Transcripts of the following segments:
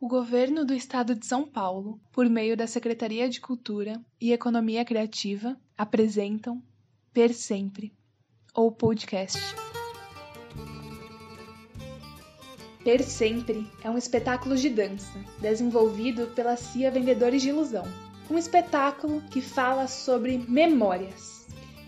O governo do estado de São Paulo, por meio da Secretaria de Cultura e Economia Criativa, apresentam Per Sempre, ou podcast. Per Sempre é um espetáculo de dança desenvolvido pela CIA Vendedores de Ilusão. Um espetáculo que fala sobre memórias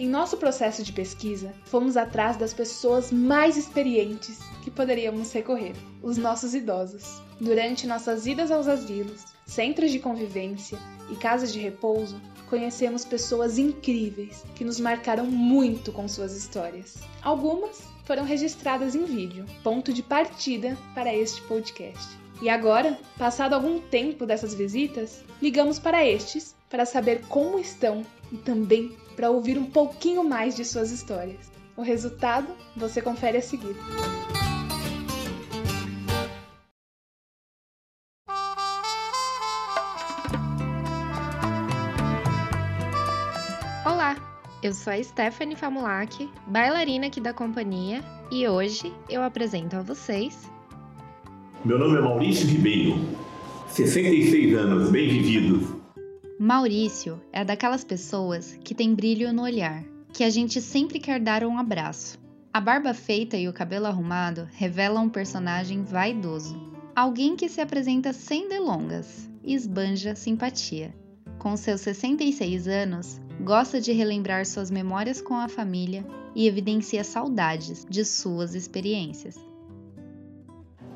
em nosso processo de pesquisa, fomos atrás das pessoas mais experientes que poderíamos recorrer, os nossos idosos. Durante nossas idas aos asilos, centros de convivência e casas de repouso, conhecemos pessoas incríveis que nos marcaram muito com suas histórias. Algumas foram registradas em vídeo, ponto de partida para este podcast. E agora, passado algum tempo dessas visitas, ligamos para estes para saber como estão e também para ouvir um pouquinho mais de suas histórias. O resultado você confere a seguir. Olá, eu sou a Stephanie Famulak, bailarina aqui da companhia, e hoje eu apresento a vocês. Meu nome é Maurício Ribeiro, 66 anos, bem vividos. Maurício é daquelas pessoas que tem brilho no olhar, que a gente sempre quer dar um abraço. A barba feita e o cabelo arrumado revelam um personagem vaidoso. Alguém que se apresenta sem delongas e esbanja simpatia. Com seus 66 anos, gosta de relembrar suas memórias com a família e evidencia saudades de suas experiências.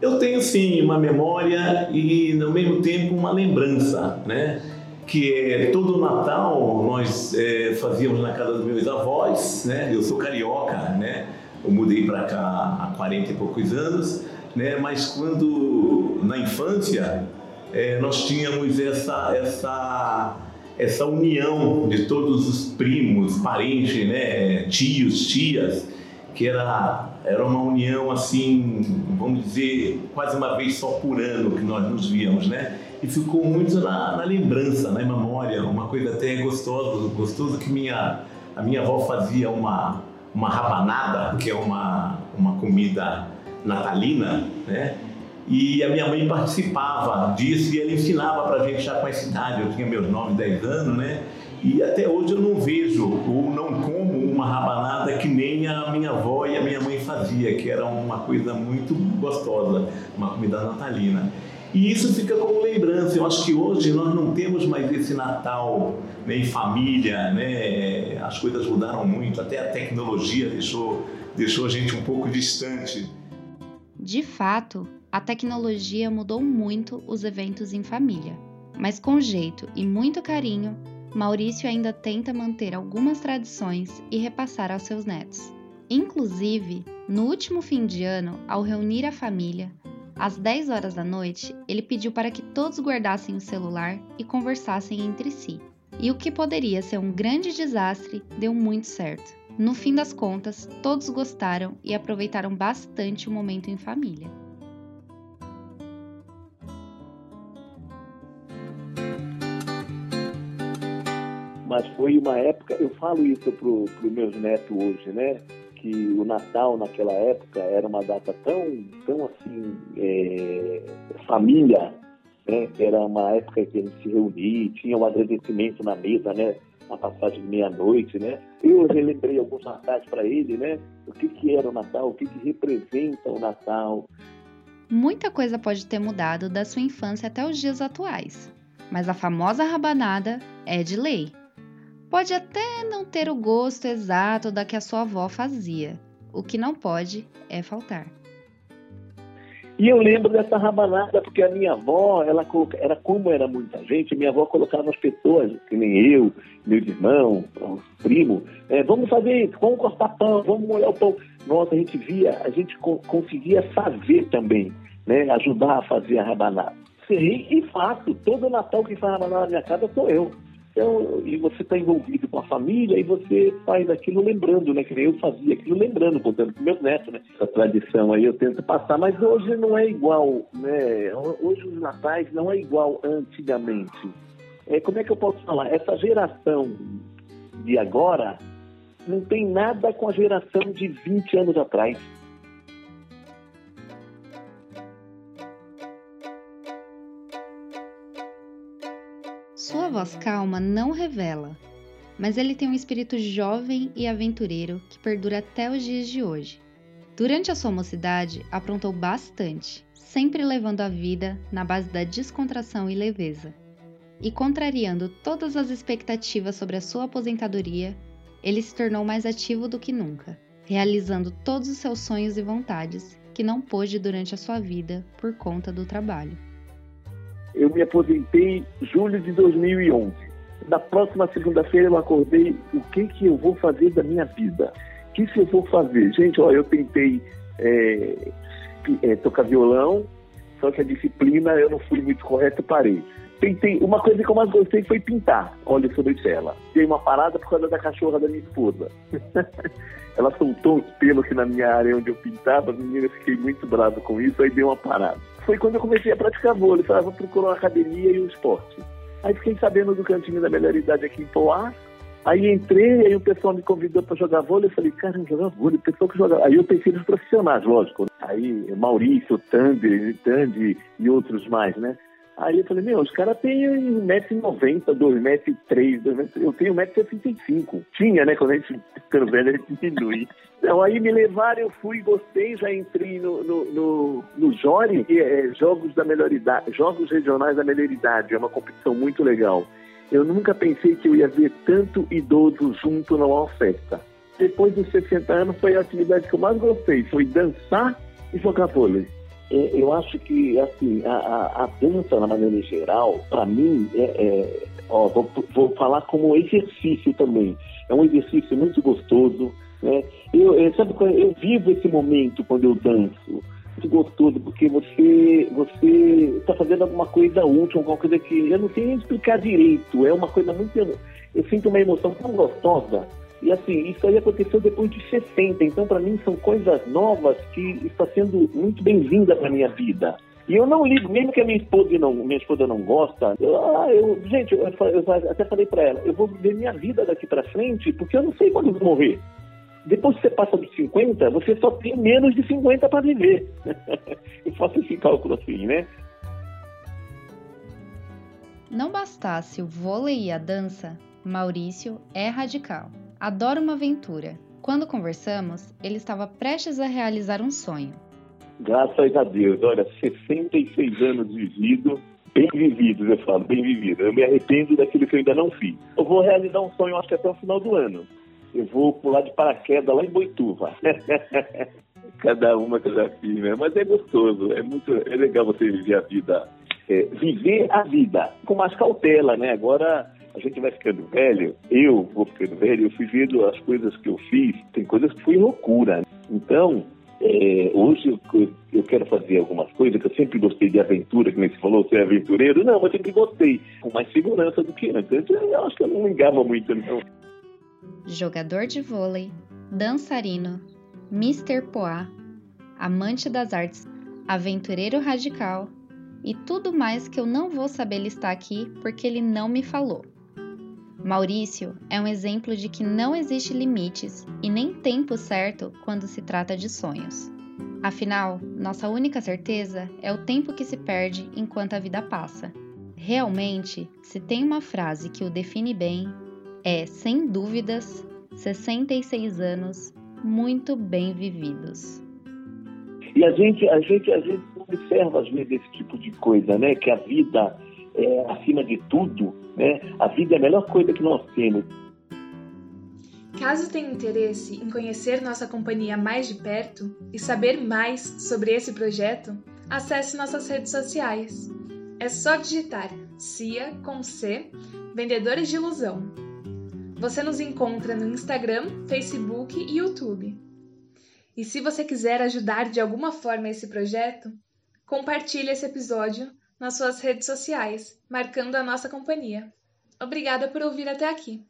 Eu tenho sim uma memória e, ao mesmo tempo, uma lembrança, né? Que é todo Natal nós é, fazíamos na casa dos meus avós, né? Eu sou carioca, né? Eu mudei para cá há 40 e poucos anos, né? Mas quando na infância é, nós tínhamos essa essa essa união de todos os primos, parentes, né? Tios, tias, que era era uma união assim, vamos dizer, quase uma vez só por ano que nós nos víamos, né? E ficou muito na, na, lembrança, na memória, uma coisa até gostosa, gostoso que minha, a minha avó fazia uma, uma rabanada, que é uma, uma comida natalina, né? E a minha mãe participava disso e ela ensinava para a gente já com essa idade, eu tinha meus 9, 10 anos, né? E até hoje eu não vejo ou não como uma rabanada que nem a minha avó e a minha mãe fazia, que era uma coisa muito gostosa, uma comida natalina. E isso fica como lembrança. Eu acho que hoje nós não temos mais esse Natal né, em família, né? As coisas mudaram muito, até a tecnologia deixou, deixou a gente um pouco distante. De fato, a tecnologia mudou muito os eventos em família. Mas com jeito e muito carinho, Maurício ainda tenta manter algumas tradições e repassar aos seus netos. Inclusive, no último fim de ano, ao reunir a família, às 10 horas da noite, ele pediu para que todos guardassem o celular e conversassem entre si. E o que poderia ser um grande desastre deu muito certo. No fim das contas, todos gostaram e aproveitaram bastante o momento em família. Mas foi uma época, eu falo isso para os meus netos hoje, né? Que o Natal naquela época era uma data tão, tão assim, é, família, né? Era uma época que a gente se reunia, tinha um agradecimento na mesa, né? Na passagem de meia-noite, né? Eu relembrei alguns natais para ele, né? O que, que era o Natal, o que, que representa o Natal. Muita coisa pode ter mudado da sua infância até os dias atuais, mas a famosa rabanada é de lei. Pode até não ter o gosto exato da que a sua avó fazia. O que não pode é faltar. E eu lembro dessa rabanada porque a minha avó, ela era como era muita gente, minha avó colocava as pessoas, que nem eu, meus irmãos, primo, é, vamos fazer isso, vamos cortar pão, vamos molhar o pão. Nossa, a gente via, a gente co conseguia fazer também, né? Ajudar a fazer a rabanada. Sim, e faço. Todo Natal que faz rabanada na minha casa sou eu. Então, e você está envolvido com a família e você faz aquilo lembrando, né? Que nem eu fazia aquilo lembrando, contando com meus netos, né? Essa tradição aí eu tento passar, mas hoje não é igual, né? Hoje os natais não é igual antigamente. É, como é que eu posso falar? Essa geração de agora não tem nada com a geração de 20 anos atrás. Voz calma não revela, mas ele tem um espírito jovem e aventureiro que perdura até os dias de hoje. Durante a sua mocidade, aprontou bastante, sempre levando a vida na base da descontração e leveza. E contrariando todas as expectativas sobre a sua aposentadoria, ele se tornou mais ativo do que nunca, realizando todos os seus sonhos e vontades que não pôde durante a sua vida por conta do trabalho. Eu me aposentei em julho de 2011. Na próxima segunda-feira eu acordei, o que que eu vou fazer da minha vida? O que, que eu vou fazer? Gente, ó, eu tentei é, é, tocar violão, só que a disciplina eu não fui muito correto, parei. Tentei, uma coisa que eu mais gostei foi pintar óleo sobre tela. Dei uma parada por causa da cachorra da minha esposa. Ela soltou os pelos aqui na minha área onde eu pintava, menina, fiquei muito bravo com isso, aí dei uma parada. Foi quando eu comecei a praticar vôlei, falava, vou procurar uma academia e um esporte. Aí fiquei sabendo do cantinho da melhor idade aqui em Poá, Aí entrei, aí o pessoal me convidou para jogar vôlei. Eu falei, cara, jogar vôlei, pessoal que joga. Aí eu pensei nos profissionais, lógico. Aí Maurício, Tandy, Tandy e outros mais, né? Aí eu falei, meu, os caras têm 1,90m, 2,3m, eu tenho 1,65m. Tinha, né? Quando a gente ficando velho, a gente diminui. Então, aí me levaram, eu fui, gostei, já entrei no, no, no, no Jori, que é Jogos da Melhor Idade, Jogos Regionais da Melhor Idade, é uma competição muito legal. Eu nunca pensei que eu ia ver tanto idoso junto numa festa. Depois dos 60 anos, foi a atividade que eu mais gostei, foi dançar e jogar vôlei. É, eu acho que, assim, a, a, a dança, na maneira geral, para mim, é, é ó, vou, vou, falar como exercício também. É um exercício muito gostoso, né? Eu, eu, sabe, eu vivo esse momento quando eu danço muito gostoso, porque você você está fazendo alguma coisa útil, alguma coisa que eu não sei nem explicar direito. É uma coisa muito. Eu sinto uma emoção tão gostosa. E assim, isso aí aconteceu depois de 60. Então, para mim, são coisas novas que está sendo muito bem-vinda para minha vida. E eu não ligo, mesmo que a minha esposa não, minha esposa não gosta. Eu, ah, eu, gente, eu, eu até falei para ela, eu vou viver minha vida daqui para frente, porque eu não sei quando eu vou morrer. Depois que você passa dos 50, você só tem menos de 50 para viver. eu faço esse cálculo assim, né? Não bastasse o vôlei e a dança, Maurício é radical. Adora uma aventura. Quando conversamos, ele estava prestes a realizar um sonho. Graças a Deus, olha, 66 anos vivido, bem vividos, eu falo, bem vivido. Eu me arrependo daquilo que eu ainda não fiz. Eu vou realizar um sonho, acho que até o final do ano eu vou pular de paraquedas lá em Boituva. cada uma que eu já fiz, né? Mas é gostoso, é muito é legal você viver a vida, é, viver a vida com mais cautela, né? Agora a gente vai ficando velho, eu vou ficando velho, eu fui vendo as coisas que eu fiz, tem coisas que foi loucura. Então, é, hoje eu, eu, quero fazer algumas coisas que eu sempre gostei de aventura, que nem você falou, ser aventureiro. Não, mas sempre gostei, com mais segurança do que antes. Eu acho que eu não ligava muito, não jogador de vôlei, dançarino, Mr. Poá, amante das artes, aventureiro radical e tudo mais que eu não vou saber listar aqui porque ele não me falou. Maurício é um exemplo de que não existe limites e nem tempo certo quando se trata de sonhos. Afinal, nossa única certeza é o tempo que se perde enquanto a vida passa. Realmente, se tem uma frase que o define bem, é, sem dúvidas, 66 anos muito bem vividos. E a gente, a gente, a gente observa às vezes esse tipo de coisa, né? Que a vida é acima de tudo, né? A vida é a melhor coisa que nós temos. Caso tenha interesse em conhecer nossa companhia mais de perto e saber mais sobre esse projeto, acesse nossas redes sociais. É só digitar CIA com C, Vendedores de Ilusão, você nos encontra no Instagram, Facebook e YouTube. E se você quiser ajudar de alguma forma esse projeto, compartilhe esse episódio nas suas redes sociais, marcando a nossa companhia. Obrigada por ouvir até aqui.